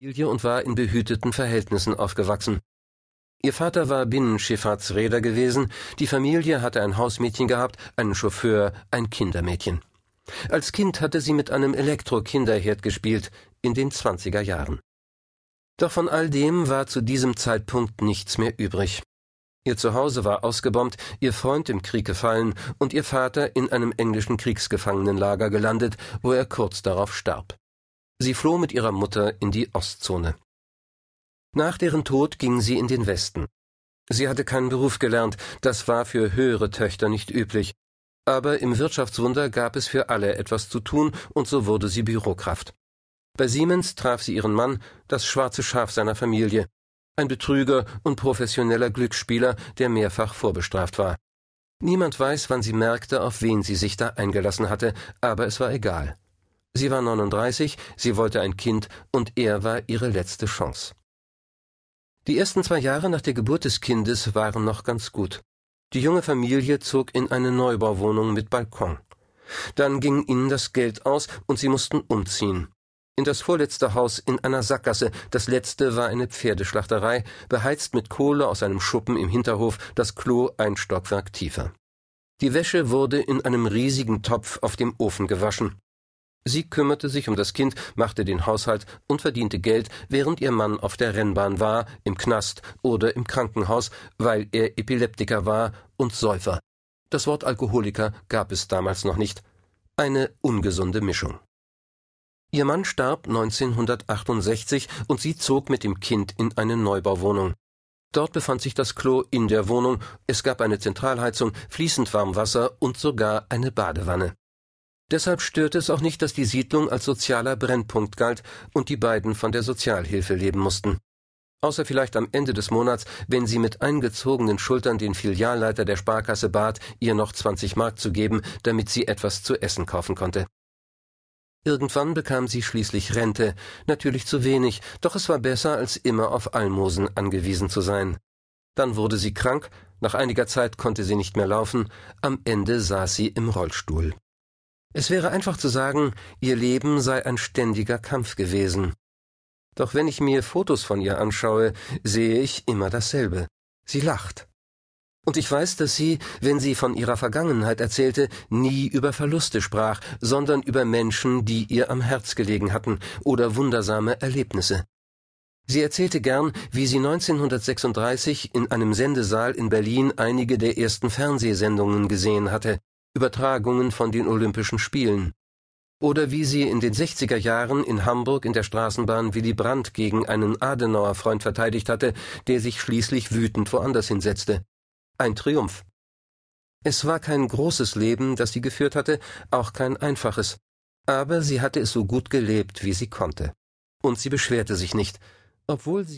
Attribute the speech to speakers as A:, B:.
A: Familie und war in behüteten Verhältnissen aufgewachsen. Ihr Vater war Binnenschifffahrtsräder gewesen, die Familie hatte ein Hausmädchen gehabt, einen Chauffeur, ein Kindermädchen. Als Kind hatte sie mit einem Elektro-Kinderherd gespielt, in den zwanziger Jahren. Doch von all dem war zu diesem Zeitpunkt nichts mehr übrig. Ihr Zuhause war ausgebombt, ihr Freund im Krieg gefallen und ihr Vater in einem englischen Kriegsgefangenenlager gelandet, wo er kurz darauf starb. Sie floh mit ihrer Mutter in die Ostzone. Nach deren Tod ging sie in den Westen. Sie hatte keinen Beruf gelernt, das war für höhere Töchter nicht üblich, aber im Wirtschaftswunder gab es für alle etwas zu tun, und so wurde sie Bürokraft. Bei Siemens traf sie ihren Mann, das schwarze Schaf seiner Familie, ein Betrüger und professioneller Glücksspieler, der mehrfach vorbestraft war. Niemand weiß, wann sie merkte, auf wen sie sich da eingelassen hatte, aber es war egal. Sie war 39, sie wollte ein Kind und er war ihre letzte Chance. Die ersten zwei Jahre nach der Geburt des Kindes waren noch ganz gut. Die junge Familie zog in eine Neubauwohnung mit Balkon. Dann ging ihnen das Geld aus und sie mussten umziehen. In das vorletzte Haus in einer Sackgasse, das letzte war eine Pferdeschlachterei, beheizt mit Kohle aus einem Schuppen im Hinterhof, das Klo ein Stockwerk tiefer. Die Wäsche wurde in einem riesigen Topf auf dem Ofen gewaschen. Sie kümmerte sich um das Kind, machte den Haushalt und verdiente Geld, während ihr Mann auf der Rennbahn war, im Knast oder im Krankenhaus, weil er Epileptiker war und Säufer. Das Wort Alkoholiker gab es damals noch nicht. Eine ungesunde Mischung. Ihr Mann starb 1968 und sie zog mit dem Kind in eine Neubauwohnung. Dort befand sich das Klo in der Wohnung, es gab eine Zentralheizung, fließend Warmwasser und sogar eine Badewanne. Deshalb störte es auch nicht, dass die Siedlung als sozialer Brennpunkt galt und die beiden von der Sozialhilfe leben mussten. Außer vielleicht am Ende des Monats, wenn sie mit eingezogenen Schultern den Filialleiter der Sparkasse bat, ihr noch 20 Mark zu geben, damit sie etwas zu essen kaufen konnte. Irgendwann bekam sie schließlich Rente, natürlich zu wenig, doch es war besser, als immer auf Almosen angewiesen zu sein. Dann wurde sie krank, nach einiger Zeit konnte sie nicht mehr laufen, am Ende saß sie im Rollstuhl. Es wäre einfach zu sagen, ihr Leben sei ein ständiger Kampf gewesen. Doch wenn ich mir Fotos von ihr anschaue, sehe ich immer dasselbe. Sie lacht. Und ich weiß, dass sie, wenn sie von ihrer Vergangenheit erzählte, nie über Verluste sprach, sondern über Menschen, die ihr am Herz gelegen hatten, oder wundersame Erlebnisse. Sie erzählte gern, wie sie 1936 in einem Sendesaal in Berlin einige der ersten Fernsehsendungen gesehen hatte, Übertragungen von den Olympischen Spielen. Oder wie sie in den 60er Jahren in Hamburg in der Straßenbahn Willy Brandt gegen einen Adenauer-Freund verteidigt hatte, der sich schließlich wütend woanders hinsetzte. Ein Triumph. Es war kein großes Leben, das sie geführt hatte, auch kein einfaches. Aber sie hatte es so gut gelebt, wie sie konnte. Und sie beschwerte sich nicht, obwohl sie